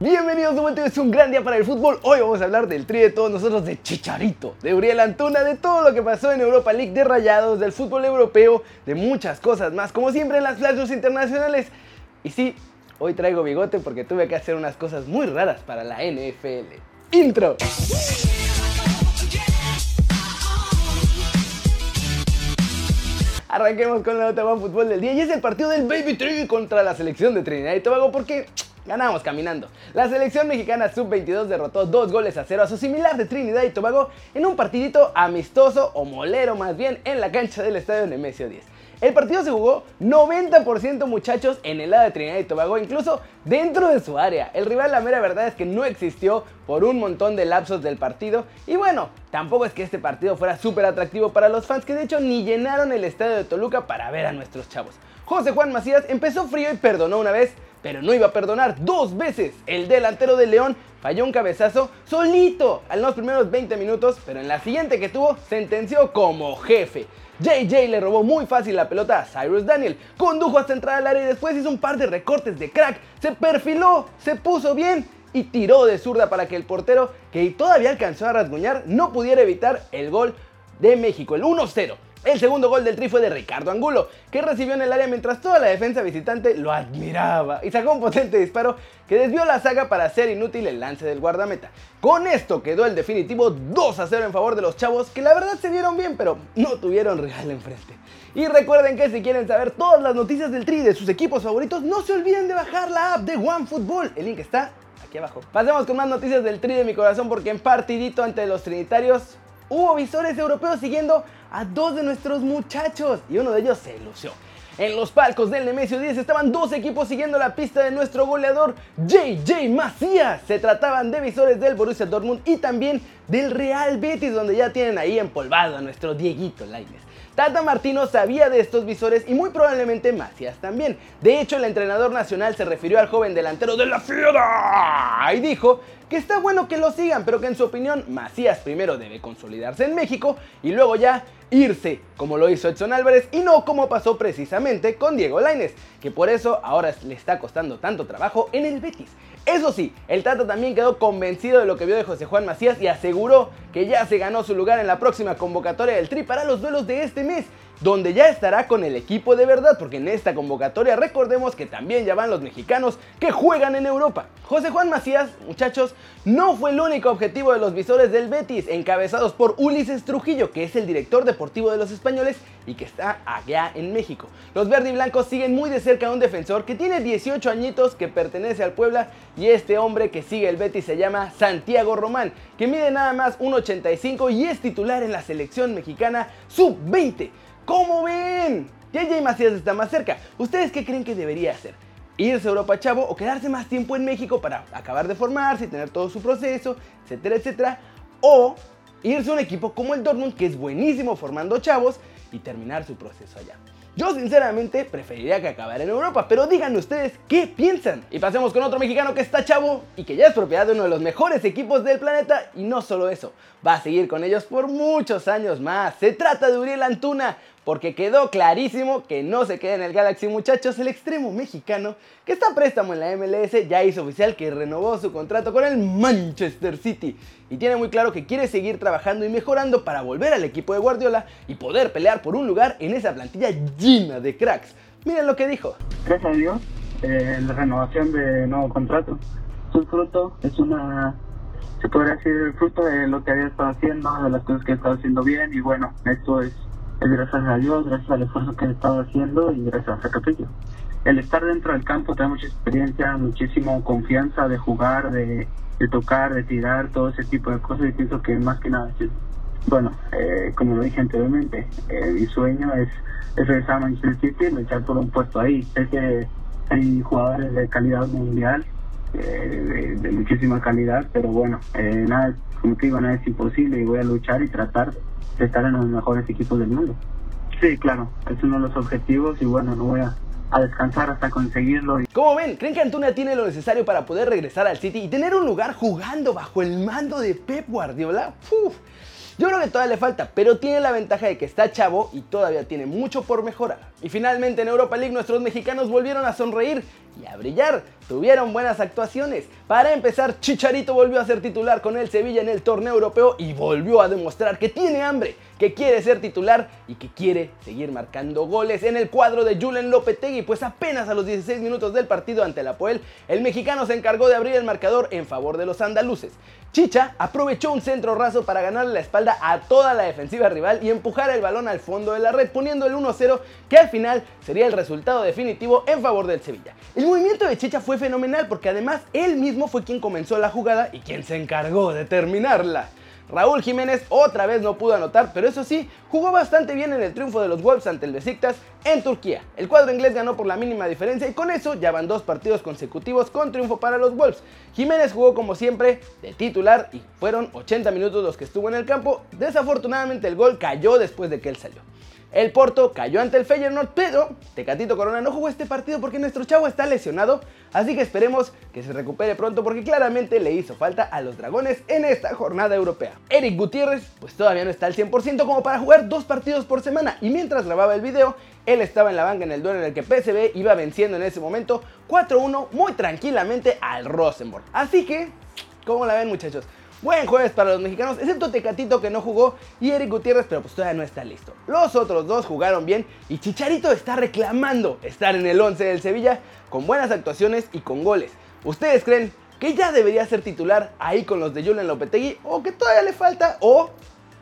Bienvenidos de vuelta, es un gran día para el fútbol. Hoy vamos a hablar del tri de todos nosotros, de Chicharito, de Uriel Antuna, de todo lo que pasó en Europa League, de Rayados, del fútbol europeo, de muchas cosas más, como siempre en las flashes internacionales. Y sí, hoy traigo bigote porque tuve que hacer unas cosas muy raras para la NFL. Intro. Arranquemos con la nota de fútbol del día y es el partido del Baby Tree contra la selección de Trinidad y Tobago porque ganamos caminando. La selección mexicana sub-22 derrotó dos goles a cero a su similar de Trinidad y Tobago en un partidito amistoso o molero más bien en la cancha del estadio Nemesio 10. El partido se jugó 90% muchachos en el lado de Trinidad y Tobago, incluso dentro de su área. El rival, la mera verdad es que no existió por un montón de lapsos del partido. Y bueno, tampoco es que este partido fuera súper atractivo para los fans, que de hecho ni llenaron el estadio de Toluca para ver a nuestros chavos. José Juan Macías empezó frío y perdonó una vez, pero no iba a perdonar dos veces. El delantero de León falló un cabezazo solito en los primeros 20 minutos, pero en la siguiente que tuvo sentenció como jefe. JJ le robó muy fácil la pelota a Cyrus Daniel, condujo hasta entrar al área y después hizo un par de recortes de crack, se perfiló, se puso bien y tiró de zurda para que el portero, que todavía alcanzó a rasguñar, no pudiera evitar el gol de México, el 1-0. El segundo gol del Tri fue de Ricardo Angulo, que recibió en el área mientras toda la defensa visitante lo admiraba y sacó un potente disparo que desvió la saga para hacer inútil el lance del guardameta. Con esto quedó el definitivo 2 a 0 en favor de los chavos que la verdad se vieron bien pero no tuvieron real enfrente. Y recuerden que si quieren saber todas las noticias del Tri de sus equipos favoritos, no se olviden de bajar la app de OneFootball. El link está aquí abajo. Pasemos con más noticias del Tri de mi corazón porque en partidito ante los Trinitarios hubo visores europeos siguiendo a dos de nuestros muchachos y uno de ellos se lució. En los palcos del Nemesio 10 estaban dos equipos siguiendo la pista de nuestro goleador JJ Macías. Se trataban de visores del Borussia Dortmund y también del Real Betis, donde ya tienen ahí empolvado a nuestro Dieguito Lainez. Tata Martino sabía de estos visores y muy probablemente Macías también. De hecho, el entrenador nacional se refirió al joven delantero de la Fiera y dijo que está bueno que lo sigan, pero que en su opinión Macías primero debe consolidarse en México y luego ya irse, como lo hizo Edson Álvarez y no como pasó precisamente con Diego Lainez, que por eso ahora le está costando tanto trabajo en el Betis. Eso sí, el Tata también quedó convencido de lo que vio de José Juan Macías y aseguró que ya se ganó su lugar en la próxima convocatoria del Tri para los duelos de este mes donde ya estará con el equipo de verdad, porque en esta convocatoria recordemos que también ya van los mexicanos que juegan en Europa. José Juan Macías, muchachos, no fue el único objetivo de los visores del Betis, encabezados por Ulises Trujillo, que es el director deportivo de los españoles y que está allá en México. Los verde y blancos siguen muy de cerca a un defensor que tiene 18 añitos, que pertenece al Puebla, y este hombre que sigue el Betis se llama Santiago Román, que mide nada más 1,85 y es titular en la selección mexicana sub-20. ¿Cómo ven? JJ Macías está más cerca. ¿Ustedes qué creen que debería hacer? ¿Irse a Europa Chavo o quedarse más tiempo en México para acabar de formarse y tener todo su proceso, etcétera, etcétera? ¿O irse a un equipo como el Dortmund que es buenísimo formando chavos y terminar su proceso allá? Yo sinceramente preferiría que acabara en Europa, pero díganme ustedes qué piensan. Y pasemos con otro mexicano que está chavo y que ya es propiedad de uno de los mejores equipos del planeta y no solo eso, va a seguir con ellos por muchos años más. Se trata de Uriel Antuna, porque quedó clarísimo que no se queda en el Galaxy muchachos, el extremo mexicano que está a préstamo en la MLS ya hizo oficial que renovó su contrato con el Manchester City y tiene muy claro que quiere seguir trabajando y mejorando para volver al equipo de Guardiola y poder pelear por un lugar en esa plantilla llena de cracks. Miren lo que dijo. Gracias a Dios, eh, la renovación de nuevo contrato. Su fruto es una se podría decir el fruto de lo que había estado haciendo, de las cosas que he estado haciendo bien y bueno, esto es es gracias a Dios, gracias al esfuerzo que he estado haciendo y gracias a Capillo. El estar dentro del campo te mucha experiencia, muchísima confianza de jugar, de, tocar, de tirar, todo ese tipo de cosas y pienso que más que nada bueno, eh, como lo dije anteriormente, eh, mi sueño es, es regresar a Manchester City y luchar por un puesto ahí. Sé que hay jugadores de calidad mundial, eh, de, de, muchísima calidad, pero bueno, nada, como te digo, nada es imposible y voy a luchar y tratar estar en los mejores equipos del mundo. Sí, claro, es uno de los objetivos y bueno, no voy a, descansar hasta conseguirlo. Como ven, ¿creen que Antuna tiene lo necesario para poder regresar al City y tener un lugar jugando bajo el mando de Pep Guardiola? Yo creo que todavía le falta, pero tiene la ventaja de que está chavo y todavía tiene mucho por mejorar. Y finalmente en Europa League nuestros mexicanos volvieron a sonreír y a brillar. Tuvieron buenas actuaciones. Para empezar, Chicharito volvió a ser titular con el Sevilla en el torneo europeo y volvió a demostrar que tiene hambre, que quiere ser titular y que quiere seguir marcando goles en el cuadro de Julen Lopetegui, pues apenas a los 16 minutos del partido ante el Apoel, el mexicano se encargó de abrir el marcador en favor de los andaluces. Chicha aprovechó un centro raso para ganarle la espalda a toda la defensiva rival y empujar el balón al fondo de la red, poniendo el 1-0 que al final sería el resultado definitivo en favor del Sevilla. Movimiento de Chicha fue fenomenal porque además él mismo fue quien comenzó la jugada y quien se encargó de terminarla. Raúl Jiménez otra vez no pudo anotar, pero eso sí, jugó bastante bien en el triunfo de los Wolves ante el Besiktas en Turquía. El cuadro inglés ganó por la mínima diferencia y con eso ya van dos partidos consecutivos con triunfo para los Wolves. Jiménez jugó como siempre de titular y fueron 80 minutos los que estuvo en el campo. Desafortunadamente el gol cayó después de que él salió. El Porto cayó ante el Feyenoord, pero Tecatito Corona no jugó este partido porque nuestro chavo está lesionado, así que esperemos que se recupere pronto porque claramente le hizo falta a los dragones en esta jornada europea. Eric Gutiérrez pues todavía no está al 100% como para jugar dos partidos por semana y mientras grababa el video, él estaba en la banca en el duelo en el que PSV iba venciendo en ese momento 4-1 muy tranquilamente al Rosenborg. Así que, ¿cómo la ven muchachos? Buen jueves para los mexicanos, excepto Tecatito que no jugó y Eric Gutiérrez, pero pues todavía no está listo. Los otros dos jugaron bien y Chicharito está reclamando estar en el 11 del Sevilla con buenas actuaciones y con goles. ¿Ustedes creen que ya debería ser titular ahí con los de Julian Lopetegui o que todavía le falta o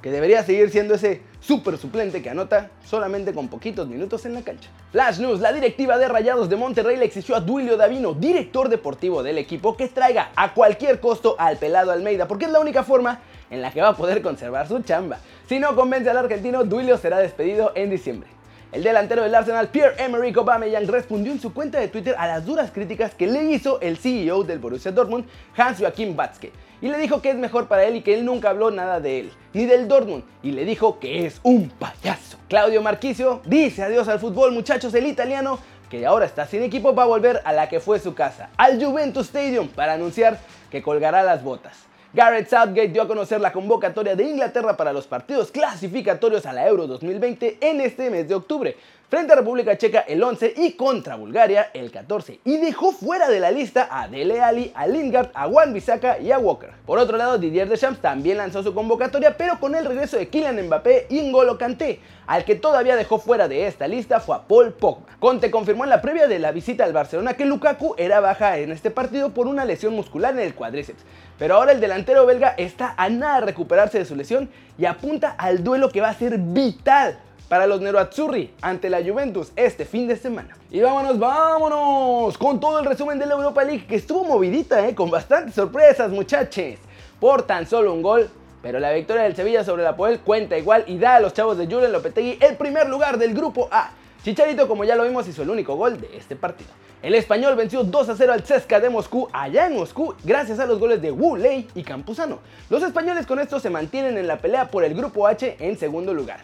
que debería seguir siendo ese super suplente que anota solamente con poquitos minutos en la cancha. Flash News, la directiva de Rayados de Monterrey le exigió a Duilio Davino, director deportivo del equipo, que traiga a cualquier costo al pelado Almeida, porque es la única forma en la que va a poder conservar su chamba. Si no convence al argentino, Duilio será despedido en diciembre. El delantero del Arsenal, Pierre-Emerick Aubameyang, respondió en su cuenta de Twitter a las duras críticas que le hizo el CEO del Borussia Dortmund, Hans-Joachim Watzke, y le dijo que es mejor para él y que él nunca habló nada de él, ni del Dortmund, y le dijo que es un payaso. Claudio Marquisio dice adiós al fútbol, muchachos, el italiano que ahora está sin equipo va a volver a la que fue su casa, al Juventus Stadium, para anunciar que colgará las botas. Garrett Southgate dio a conocer la convocatoria de Inglaterra para los partidos clasificatorios a la Euro 2020 en este mes de octubre, frente a República Checa el 11 y contra Bulgaria el 14, y dejó fuera de la lista a Dele Alli, a Lingard, a Juan Bisaca y a Walker. Por otro lado, Didier Deschamps también lanzó su convocatoria, pero con el regreso de Kylian Mbappé y N'Golo Kanté. Al que todavía dejó fuera de esta lista fue a Paul Pogba. Conte confirmó en la previa de la visita al Barcelona que Lukaku era baja en este partido por una lesión muscular en el cuádriceps, pero ahora el delantero belga está a nada de recuperarse de su lesión y apunta al duelo que va a ser vital para los Nerazzurri ante la Juventus este fin de semana. Y vámonos, vámonos con todo el resumen de la Europa League que estuvo movidita, ¿eh? con bastantes sorpresas muchachos. Por tan solo un gol, pero la victoria del Sevilla sobre la Poel cuenta igual y da a los chavos de Julen Lopetegui el primer lugar del grupo A. Chicharito, como ya lo vimos, hizo el único gol de este partido. El español venció 2 a 0 al CSKA de Moscú allá en Moscú gracias a los goles de Wu Lei y Campuzano. Los españoles con esto se mantienen en la pelea por el grupo H en segundo lugar.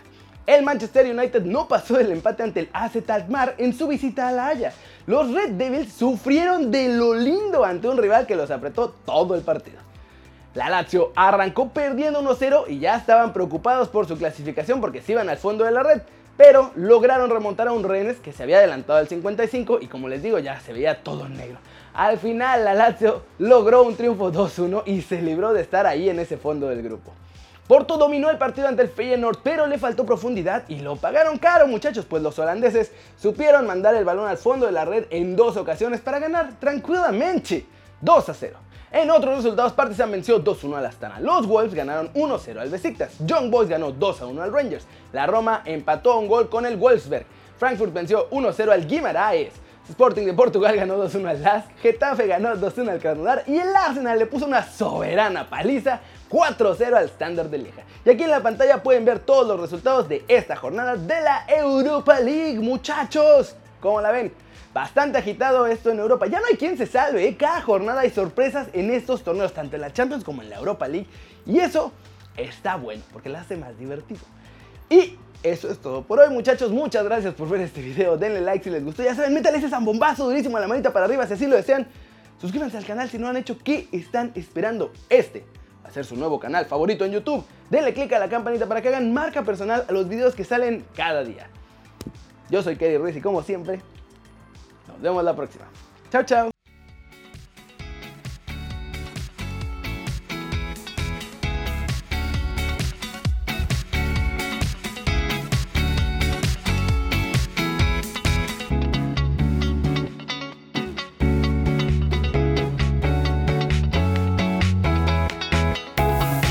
El Manchester United no pasó el empate ante el AZ Alkmaar en su visita a La Haya. Los Red Devils sufrieron de lo lindo ante un rival que los apretó todo el partido. La Lazio arrancó perdiendo 1-0 y ya estaban preocupados por su clasificación porque se iban al fondo de la red, pero lograron remontar a un Rennes que se había adelantado al 55 y como les digo ya se veía todo negro. Al final la Lazio logró un triunfo 2-1 y se libró de estar ahí en ese fondo del grupo. Porto dominó el partido ante el Feyenoord, pero le faltó profundidad y lo pagaron caro, muchachos, pues los holandeses supieron mandar el balón al fondo de la red en dos ocasiones para ganar tranquilamente 2 a 0. En otros resultados, Partizan venció 2-1 al Astana. Los Wolves ganaron 1-0 al Besiktas. Young Boys ganó 2-1 al Rangers. La Roma empató un gol con el Wolfsberg. Frankfurt venció 1-0 al Guimaraes. Sporting de Portugal ganó 2-1 al LASK, Getafe ganó 2-1 al Krasnodar y el Arsenal le puso una soberana paliza 4-0 al Standard de Lieja. Y aquí en la pantalla pueden ver todos los resultados de esta jornada de la Europa League, muchachos. ¿Cómo la ven? Bastante agitado esto en Europa. Ya no hay quien se salve, ¿eh? cada jornada hay sorpresas en estos torneos, tanto en la Champions como en la Europa League. Y eso está bueno, porque la hace más divertido. Y eso es todo por hoy, muchachos. Muchas gracias por ver este video. Denle like si les gustó. Ya saben, métale ese zambombazo durísimo a la manita para arriba si así lo desean. Suscríbanse al canal si no han hecho. ¿Qué están esperando? Este su nuevo canal favorito en YouTube. Denle click a la campanita para que hagan marca personal a los videos que salen cada día. Yo soy Kerry Ruiz y como siempre, nos vemos la próxima. Chao, chao.